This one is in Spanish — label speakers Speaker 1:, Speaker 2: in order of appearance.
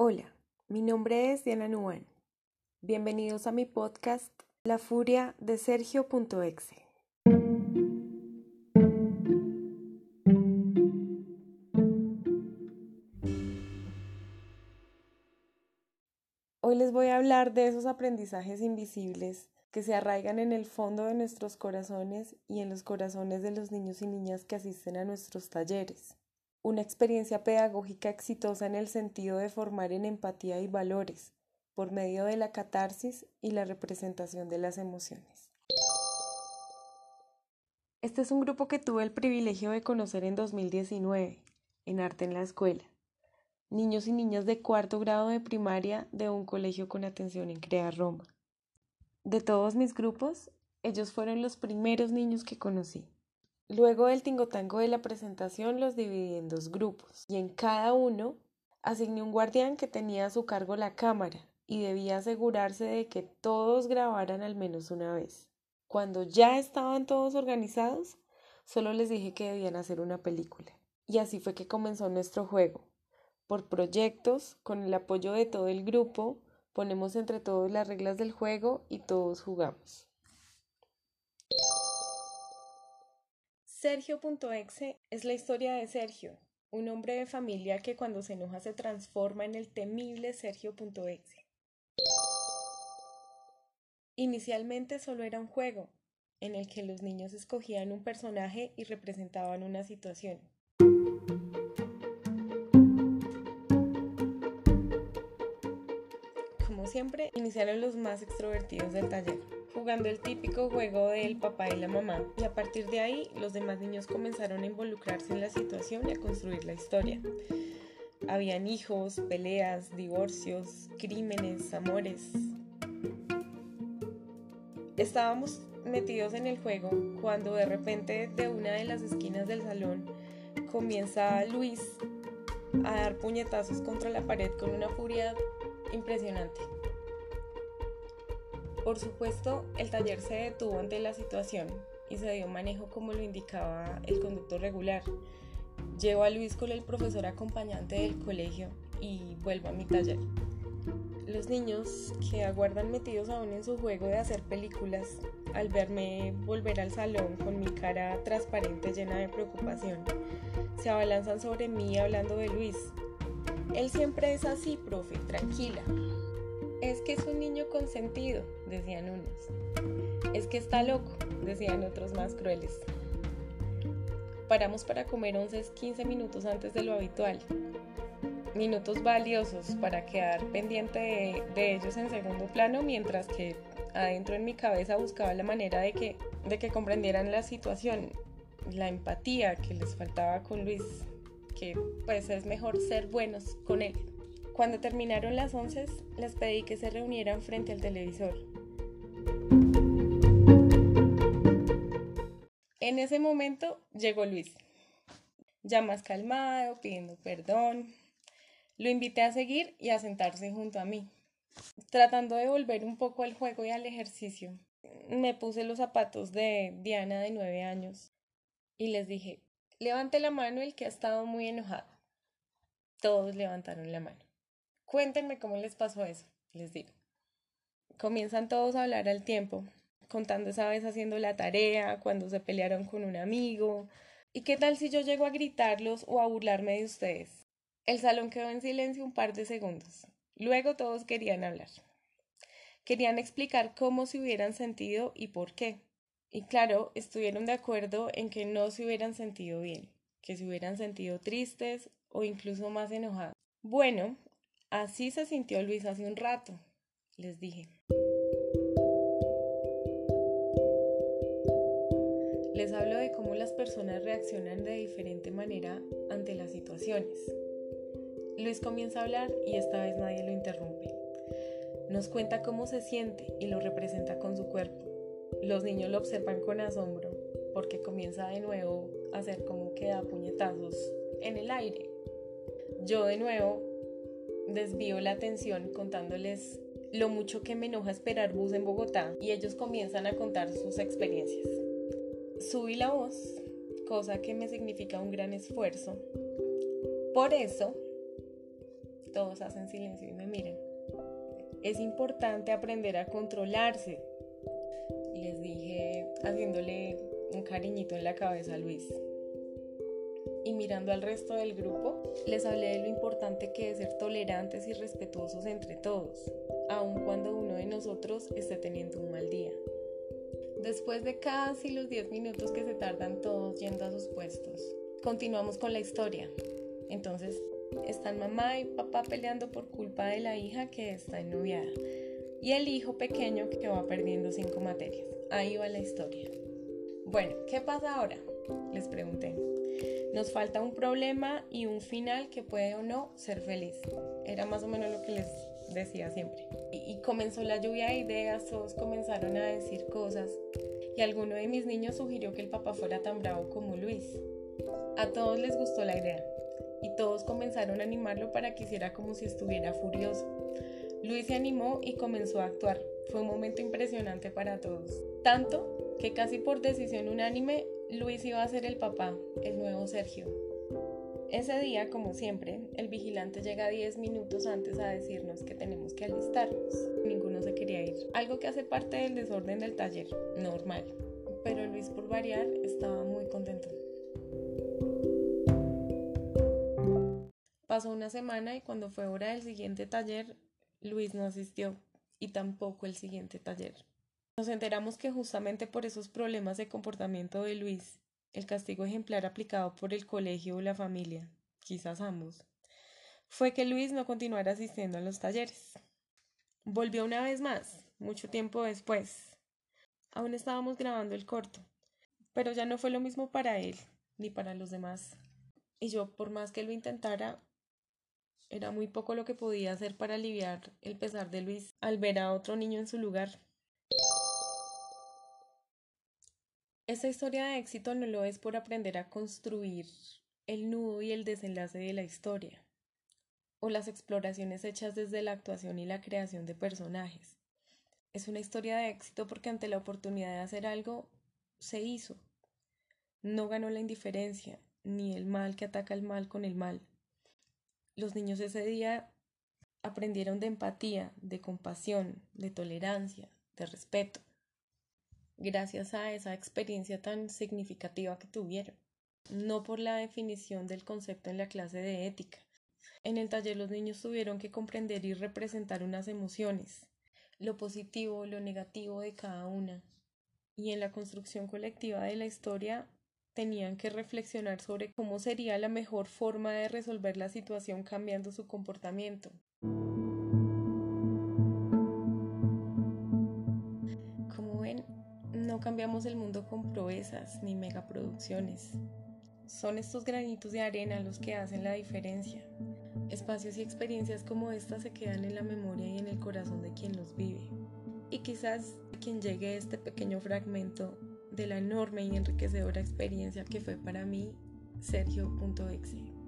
Speaker 1: Hola, mi nombre es Diana Nuan. Bienvenidos a mi podcast La Furia de Sergio.exe. Hoy les voy a hablar de esos aprendizajes invisibles que se arraigan en el fondo de nuestros corazones y en los corazones de los niños y niñas que asisten a nuestros talleres. Una experiencia pedagógica exitosa en el sentido de formar en empatía y valores por medio de la catarsis y la representación de las emociones. Este es un grupo que tuve el privilegio de conocer en 2019, en Arte en la Escuela. Niños y niñas de cuarto grado de primaria de un colegio con atención en Crea Roma. De todos mis grupos, ellos fueron los primeros niños que conocí. Luego del tingotango de la presentación los dividí en dos grupos y en cada uno asigné un guardián que tenía a su cargo la cámara y debía asegurarse de que todos grabaran al menos una vez. Cuando ya estaban todos organizados, solo les dije que debían hacer una película. Y así fue que comenzó nuestro juego. Por proyectos, con el apoyo de todo el grupo, Ponemos entre todos las reglas del juego y todos jugamos. Sergio.exe es la historia de Sergio, un hombre de familia que cuando se enoja se transforma en el temible Sergio.exe. Inicialmente solo era un juego, en el que los niños escogían un personaje y representaban una situación. siempre, iniciaron los más extrovertidos del taller, jugando el típico juego del papá y la mamá, y a partir de ahí los demás niños comenzaron a involucrarse en la situación y a construir la historia. Habían hijos, peleas, divorcios, crímenes, amores. Estábamos metidos en el juego cuando de repente de una de las esquinas del salón comienza Luis a dar puñetazos contra la pared con una furia impresionante. Por supuesto, el taller se detuvo ante la situación y se dio manejo como lo indicaba el conducto regular. Llevo a Luis con el profesor acompañante del colegio y vuelvo a mi taller. Los niños que aguardan metidos aún en su juego de hacer películas, al verme volver al salón con mi cara transparente llena de preocupación, se abalanzan sobre mí hablando de Luis, él siempre es así, profe, tranquila. Es que es un niño consentido, decían unos. Es que está loco, decían otros más crueles. Paramos para comer 11, 15 minutos antes de lo habitual. Minutos valiosos para quedar pendiente de, ellos en segundo plano, mientras que adentro en mi cabeza buscaba la manera de que, de que comprendieran la situación, la empatía que les faltaba con Luis que pues es mejor ser buenos con él. Cuando terminaron las once, les pedí que se reunieran frente al televisor. En ese momento llegó Luis, ya más calmado, pidiendo perdón. Lo invité a seguir y a sentarse junto a mí, tratando de volver un poco al juego y al ejercicio. Me puse los zapatos de Diana de nueve años y les dije, Levante la mano el que ha estado muy enojado. Todos levantaron la mano. Cuéntenme cómo les pasó eso, les digo. Comienzan todos a hablar al tiempo, contando esa vez haciendo la tarea, cuando se pelearon con un amigo. ¿Y qué tal si yo llego a gritarlos o a burlarme de ustedes? El salón quedó en silencio un par de segundos. Luego todos querían hablar. Querían explicar cómo se hubieran sentido y por qué. Y claro, estuvieron de acuerdo en que no se hubieran sentido bien, que se hubieran sentido tristes o incluso más enojados. Bueno, así se sintió Luis hace un rato, les dije. Les hablo de cómo las personas reaccionan de diferente manera ante las situaciones. Luis comienza a hablar y esta vez nadie lo interrumpe. Nos cuenta cómo se siente y lo representa con su cuerpo. Los niños lo observan con asombro porque comienza de nuevo a hacer como que da puñetazos en el aire. Yo de nuevo desvío la atención contándoles lo mucho que me enoja esperar bus en Bogotá y ellos comienzan a contar sus experiencias. Subí la voz, cosa que me significa un gran esfuerzo. Por eso, Todos hacen silencio y me miran. Es importante aprender a controlarse, les dije haciéndole un cariñito en la cabeza a Luis. Y mirando al resto del grupo, les hablé de lo importante que es ser tolerantes y respetuosos entre todos, aun cuando uno de nosotros esté teniendo un mal día. Después de casi los 10 minutos que se tardan todos yendo a sus puestos, continuamos con la historia. Entonces, están mamá y papá peleando por culpa de la hija que está ennoviada y el hijo pequeño que va perdiendo cinco materias. Ahí va la historia. Bueno, ¿qué pasa ahora? Les pregunté. Nos falta un problema y un final que puede o no ser feliz. Era más o menos lo que les decía siempre. Y, comenzó la lluvia de ideas, todos comenzaron a decir cosas y alguno de mis niños sugirió que el papá fuera tan bravo como Luis. A todos les gustó la idea y todos comenzaron a animarlo para que hiciera como si estuviera furioso. Luis se animó y comenzó a actuar. Fue un momento impresionante para todos. Tanto que casi por decisión unánime, Luis iba a ser el papá, el nuevo Sergio. Ese día, como siempre, el vigilante llega 10 minutos antes a decirnos que tenemos que alistarnos. Ninguno se quería ir. Algo que hace parte del desorden del taller, normal. Pero Luis, por variar, estaba muy contento. Pasó una semana y cuando fue hora del siguiente taller, Luis no asistió y tampoco el siguiente taller. Nos enteramos que justamente por esos problemas de comportamiento de Luis, el castigo ejemplar aplicado por el colegio o la familia, quizás ambos, fue que Luis no continuara asistiendo a los talleres. Volvió una vez más, mucho tiempo después. Aún estábamos grabando el corto, pero ya no fue lo mismo para él ni para los demás. Y yo, por más que lo intentara, era muy poco lo que podía hacer para aliviar el pesar de Luis al ver a otro niño en su lugar. Esta historia de éxito no lo es por aprender a construir el nudo y el desenlace de la historia, o las exploraciones hechas desde la actuación y la creación de personajes. Es una historia de éxito porque ante la oportunidad de hacer algo, se hizo. No ganó la indiferencia, ni el mal que ataca al mal con el mal. Los niños ese día aprendieron de empatía, de compasión, de tolerancia, de respeto, gracias a esa experiencia tan significativa que tuvieron, no por la definición del concepto en la clase de ética. En el taller los niños tuvieron que comprender y representar unas emociones, lo positivo, lo negativo de cada una, y en la construcción colectiva de la historia tenían que reflexionar sobre cómo sería la mejor forma de resolver la situación cambiando su comportamiento. Cambiamos el mundo con proezas ni megaproducciones. Son estos granitos de arena los que hacen la diferencia. Espacios y experiencias como esta se quedan en la memoria y en el corazón de quien los vive. Y quizás quien llegue a este pequeño fragmento de la enorme y enriquecedora experiencia que fue para mí Sergio.exe.